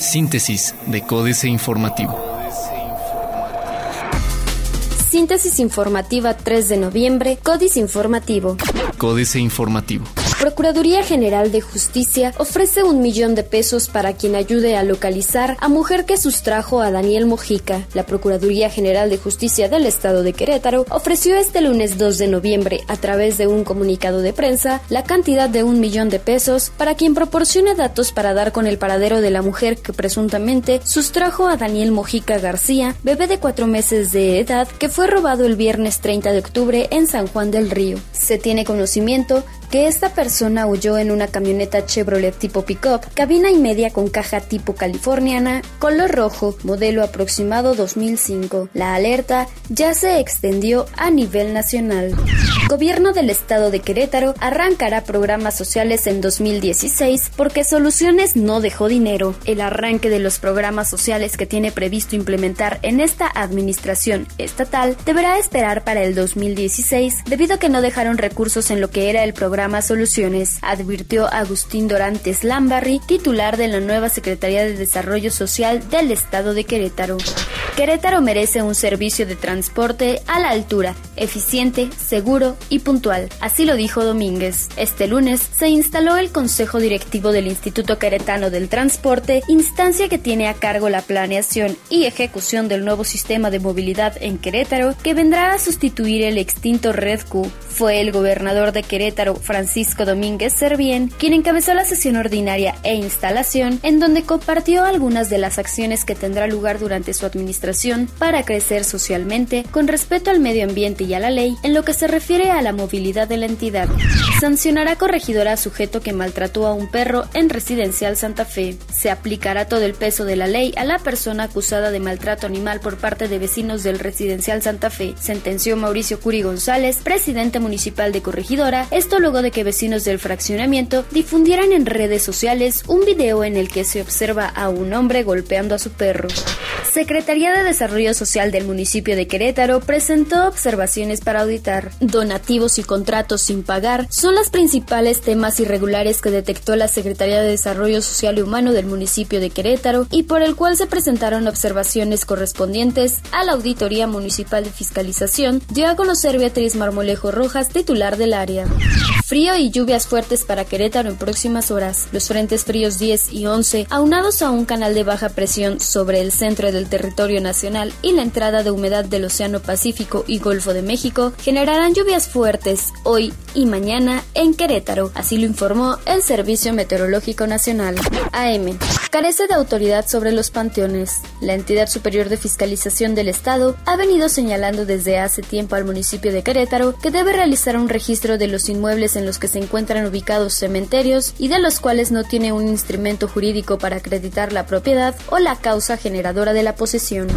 Síntesis de Códice Informativo. Síntesis informativa 3 de noviembre, Códice Informativo. Códice Informativo. Procuraduría General de Justicia ofrece un millón de pesos para quien ayude a localizar a mujer que sustrajo a Daniel Mojica. La Procuraduría General de Justicia del Estado de Querétaro ofreció este lunes 2 de noviembre, a través de un comunicado de prensa, la cantidad de un millón de pesos para quien proporcione datos para dar con el paradero de la mujer que presuntamente sustrajo a Daniel Mojica García, bebé de cuatro meses de edad, que fue robado el viernes 30 de octubre en San Juan del Río. Se tiene conocimiento que esta persona huyó en una camioneta Chevrolet tipo pickup, cabina y media con caja tipo californiana, color rojo, modelo aproximado 2005. La alerta ya se extendió a nivel nacional. Gobierno del estado de Querétaro arrancará programas sociales en 2016 porque Soluciones no dejó dinero. El arranque de los programas sociales que tiene previsto implementar en esta administración estatal deberá esperar para el 2016 debido a que no dejaron recursos en lo que era el programa Soluciones, advirtió Agustín Dorantes Lambarri, titular de la nueva Secretaría de Desarrollo Social del Estado de Querétaro. Querétaro merece un servicio de transporte a la altura, eficiente, seguro y puntual. Así lo dijo Domínguez. Este lunes se instaló el Consejo Directivo del Instituto Queretano del Transporte, instancia que tiene a cargo la planeación y ejecución del nuevo sistema de movilidad en Querétaro que vendrá a sustituir el extinto Red Q. Fue el gobernador de Querétaro, Francisco Domínguez Servién, quien encabezó la sesión ordinaria e instalación, en donde compartió algunas de las acciones que tendrá lugar durante su administración para crecer socialmente, con respeto al medio ambiente y a la ley, en lo que se refiere a la movilidad de la entidad. Sancionará corregidora a sujeto que maltrató a un perro en Residencial Santa Fe. Se aplicará todo el peso de la ley a la persona acusada de maltrato animal por parte de vecinos del Residencial Santa Fe, sentenció Mauricio Curi González, presidente municipal de Corregidora, esto luego de que vecinos del fraccionamiento difundieran en redes sociales un video en el que se observa a un hombre golpeando a su perro. Secretaría de Desarrollo Social del municipio de Querétaro presentó observaciones para auditar. Donativos y contratos sin pagar son los principales temas irregulares que detectó la Secretaría de Desarrollo Social y Humano del municipio de Querétaro y por el cual se presentaron observaciones correspondientes a la Auditoría Municipal de Fiscalización, dio a conocer Beatriz Marmolejo Rojas, titular del área. Frío y lluvias fuertes para Querétaro en próximas horas. Los frentes fríos 10 y 11, aunados a un canal de baja presión sobre el centro del territorio nacional y la entrada de humedad del Océano Pacífico y Golfo de México, generarán lluvias fuertes hoy y mañana en Querétaro, así lo informó el Servicio Meteorológico Nacional. AM. Carece de autoridad sobre los panteones. La entidad superior de fiscalización del Estado ha venido señalando desde hace tiempo al municipio de Querétaro que debe realizar un registro de los inmuebles en los que se encuentran ubicados cementerios y de los cuales no tiene un instrumento jurídico para acreditar la propiedad o la causa generadora de la posesión.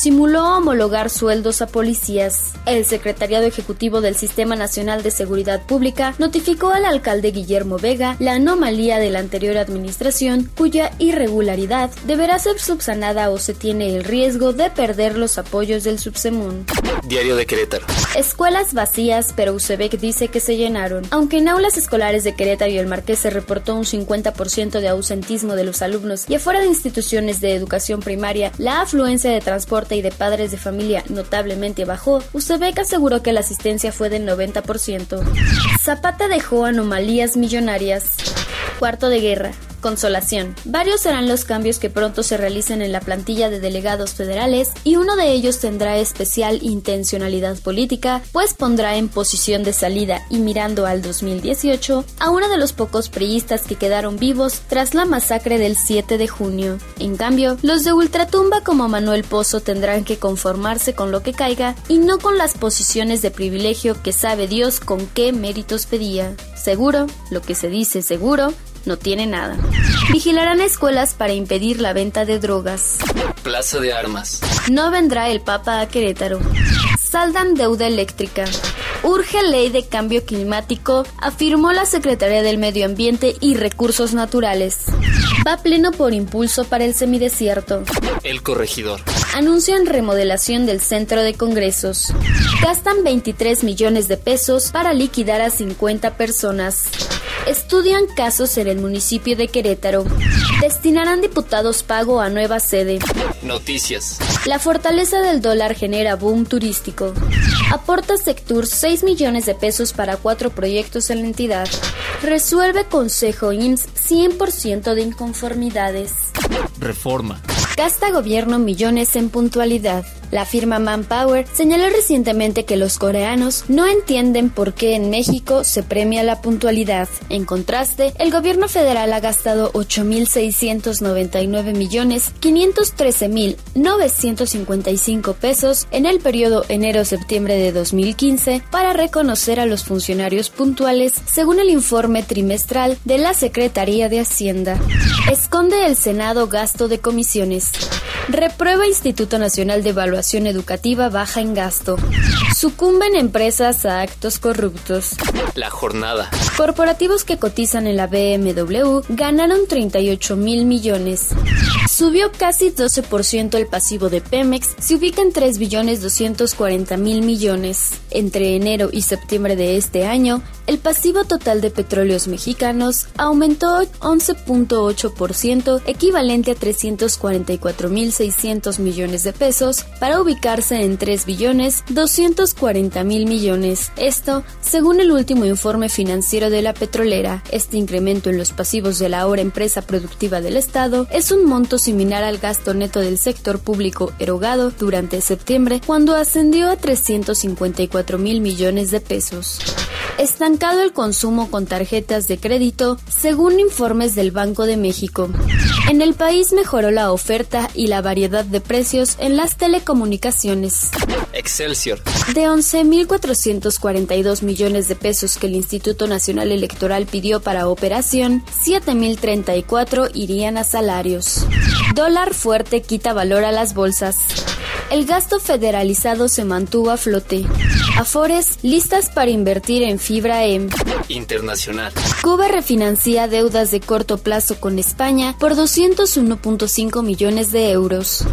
Simuló homologar sueldos a policías. El Secretariado Ejecutivo del Sistema Nacional de Seguridad Pública notificó al alcalde Guillermo Vega la anomalía de la anterior administración cuya irregularidad deberá ser subsanada o se tiene el riesgo de perder los apoyos del subsemún. Diario de Querétaro. Escuelas vacías, pero UCEBEC dice que se llenaron. Aunque en aulas escolares de Querétaro y el Marqués se reportó un 50% de ausentismo de los alumnos y afuera de instituciones de educación primaria, la afluencia de transporte y de padres de familia notablemente bajó, UCEBEC aseguró que la asistencia fue del 90%. Zapata dejó anomalías millonarias. Cuarto de guerra. Consolación. Varios serán los cambios que pronto se realicen en la plantilla de delegados federales y uno de ellos tendrá especial intencionalidad política, pues pondrá en posición de salida y mirando al 2018 a uno de los pocos priistas que quedaron vivos tras la masacre del 7 de junio. En cambio, los de ultratumba como Manuel Pozo tendrán que conformarse con lo que caiga y no con las posiciones de privilegio que sabe Dios con qué méritos pedía. Seguro, lo que se dice seguro, no tiene nada. Vigilarán escuelas para impedir la venta de drogas. Plaza de Armas. No vendrá el Papa a Querétaro. Saldan deuda eléctrica. Urge ley de cambio climático, afirmó la Secretaría del Medio Ambiente y Recursos Naturales. Va pleno por impulso para el semidesierto. El corregidor. Anuncian remodelación del centro de congresos. Gastan 23 millones de pesos para liquidar a 50 personas. Estudian casos en el municipio de Querétaro. Destinarán diputados pago a nueva sede. Noticias. La fortaleza del dólar genera boom turístico. Aporta Sectur 6 millones de pesos para cuatro proyectos en la entidad. Resuelve Consejo IMSS 100% de inconformidades. Reforma. Gasta gobierno millones en puntualidad. La firma Manpower señaló recientemente que los coreanos no entienden por qué en México se premia la puntualidad. En contraste, el gobierno federal ha gastado 8.699 millones 513 mil 955 pesos en el periodo enero-septiembre de 2015 para reconocer a los funcionarios puntuales, según el informe trimestral de la Secretaría de Hacienda. Esconde el Senado gasto de comisiones. Reprueba Instituto Nacional de Evaluación Educativa baja en gasto. Sucumben empresas a actos corruptos. La jornada. Corporativos que cotizan en la BMW ganaron 38 mil millones. Subió casi 12% el pasivo de Pemex, se ubica en 3 billones 240 mil millones. Entre enero y septiembre de este año, el pasivo total de petróleos mexicanos aumentó 11.8%, equivalente a 344.600 millones de pesos, para ubicarse en 3 billones 240 mil millones. Esto, según el último informe financiero de la petrolera. Este incremento en los pasivos de la ahora empresa productiva del Estado es un monto similar al gasto neto del sector público erogado durante septiembre, cuando ascendió a 354 mil millones de pesos el consumo con tarjetas de crédito, según informes del Banco de México. En el país mejoró la oferta y la variedad de precios en las telecomunicaciones. Excelsior. De 11.442 millones de pesos que el Instituto Nacional Electoral pidió para operación, 7.034 irían a salarios. Dólar fuerte quita valor a las bolsas. El gasto federalizado se mantuvo a flote. Afores listas para invertir en fibra M. Internacional. Cuba refinancia deudas de corto plazo con España por 201.5 millones de euros.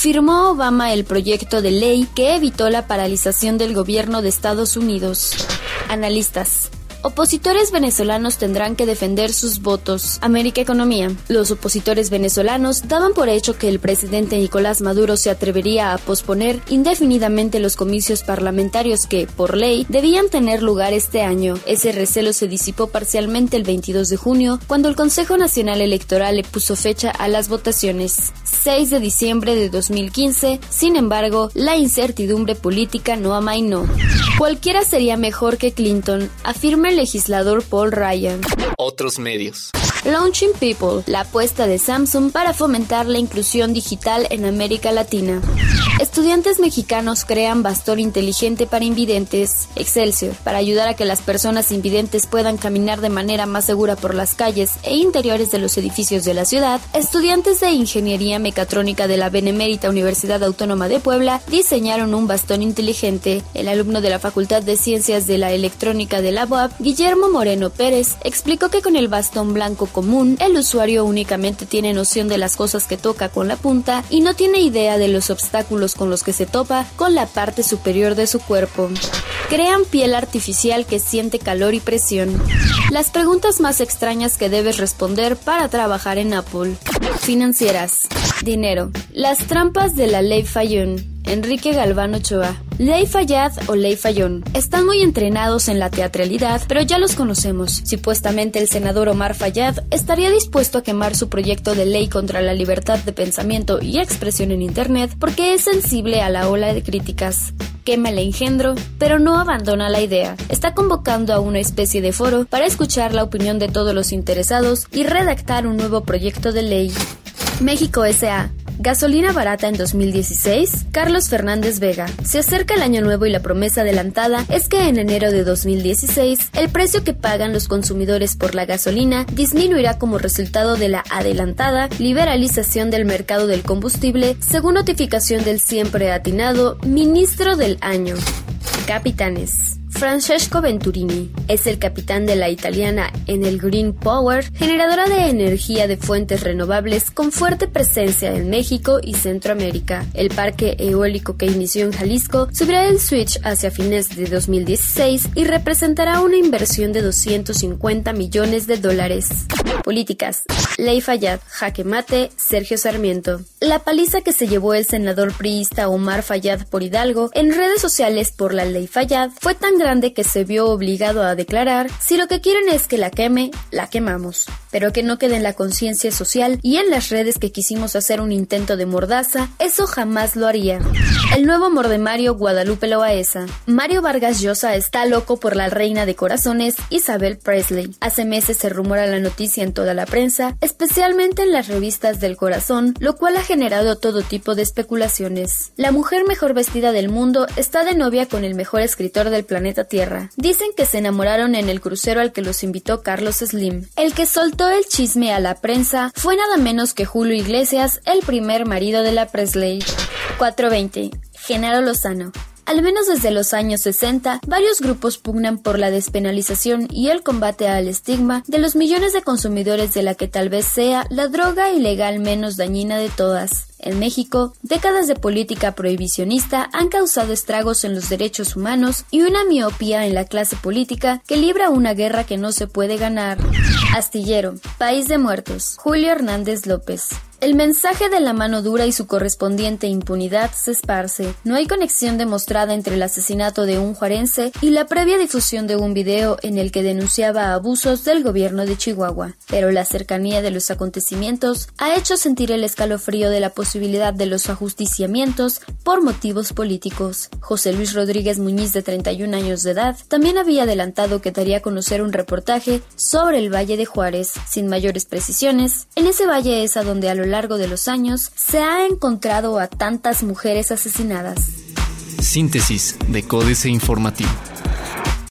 Firmó Obama el proyecto de ley que evitó la paralización del gobierno de Estados Unidos. Analistas. Opositores venezolanos tendrán que defender sus votos. América Economía. Los opositores venezolanos daban por hecho que el presidente Nicolás Maduro se atrevería a posponer indefinidamente los comicios parlamentarios que, por ley, debían tener lugar este año. Ese recelo se disipó parcialmente el 22 de junio, cuando el Consejo Nacional Electoral le puso fecha a las votaciones. 6 de diciembre de 2015, sin embargo, la incertidumbre política no amainó. Cualquiera sería mejor que Clinton, afirma el legislador Paul Ryan. Otros medios. Launching People, la apuesta de Samsung para fomentar la inclusión digital en América Latina. Estudiantes mexicanos crean bastón inteligente para invidentes, Excelsior, para ayudar a que las personas invidentes puedan caminar de manera más segura por las calles e interiores de los edificios de la ciudad. Estudiantes de Ingeniería Mecatrónica de la Benemérita Universidad Autónoma de Puebla diseñaron un bastón inteligente. El alumno de la Facultad de Ciencias de la Electrónica de la UAP, Guillermo Moreno Pérez, explicó que con el bastón blanco común, el usuario únicamente tiene noción de las cosas que toca con la punta y no tiene idea de los obstáculos con los que se topa con la parte superior de su cuerpo. Crean piel artificial que siente calor y presión. Las preguntas más extrañas que debes responder para trabajar en Apple. Financieras. Dinero. Las trampas de la ley Fayón. Enrique Galván Ochoa. Ley Fayad o Ley Fayón están muy entrenados en la teatralidad, pero ya los conocemos. Supuestamente el senador Omar Fayad estaría dispuesto a quemar su proyecto de ley contra la libertad de pensamiento y expresión en Internet porque es sensible a la ola de críticas. Quema el engendro, pero no abandona la idea. Está convocando a una especie de foro para escuchar la opinión de todos los interesados y redactar un nuevo proyecto de ley. México S.A. Gasolina barata en 2016. Carlos Fernández Vega. Se acerca el año nuevo y la promesa adelantada es que en enero de 2016 el precio que pagan los consumidores por la gasolina disminuirá como resultado de la adelantada liberalización del mercado del combustible, según notificación del siempre atinado ministro del año. Capitanes. Francesco Venturini. Es el capitán de la italiana Enel Green Power, generadora de energía de fuentes renovables con fuerte presencia en México y Centroamérica. El parque eólico que inició en Jalisco subirá el switch hacia fines de 2016 y representará una inversión de 250 millones de dólares. Políticas. Ley Fayad, jaque mate, Sergio Sarmiento. La paliza que se llevó el senador priista Omar Fayad por Hidalgo en redes sociales por la Ley Fayad fue tan grande que se vio obligado a declarar, si lo que quieren es que la queme, la quemamos. Pero que no quede en la conciencia social y en las redes que quisimos hacer un intento de mordaza, eso jamás lo haría. El nuevo amor de Mario Guadalupe Loaesa. Mario Vargas Llosa está loco por la reina de corazones Isabel Presley. Hace meses se rumora la noticia en toda la prensa, especialmente en las revistas del corazón, lo cual ha generado todo tipo de especulaciones. La mujer mejor vestida del mundo está de novia con el mejor escritor del Tierra. Dicen que se enamoraron en el crucero al que los invitó Carlos Slim. El que soltó el chisme a la prensa fue nada menos que Julio Iglesias, el primer marido de la Presley. 420. Genaro Lozano. Al menos desde los años 60, varios grupos pugnan por la despenalización y el combate al estigma de los millones de consumidores de la que tal vez sea la droga ilegal menos dañina de todas. En México, décadas de política prohibicionista han causado estragos en los derechos humanos y una miopía en la clase política que libra una guerra que no se puede ganar. Astillero, País de Muertos, Julio Hernández López. El mensaje de la mano dura y su correspondiente impunidad se esparce. No hay conexión demostrada entre el asesinato de un juarense y la previa difusión de un video en el que denunciaba abusos del gobierno de Chihuahua. Pero la cercanía de los acontecimientos ha hecho sentir el escalofrío de la posibilidad de los ajusticiamientos por motivos políticos. José Luis Rodríguez Muñiz, de 31 años de edad, también había adelantado que daría a conocer un reportaje sobre el Valle de Juárez. Sin mayores precisiones, en ese valle es a donde a lo largo de los años se ha encontrado a tantas mujeres asesinadas. Síntesis de Códice Informativo.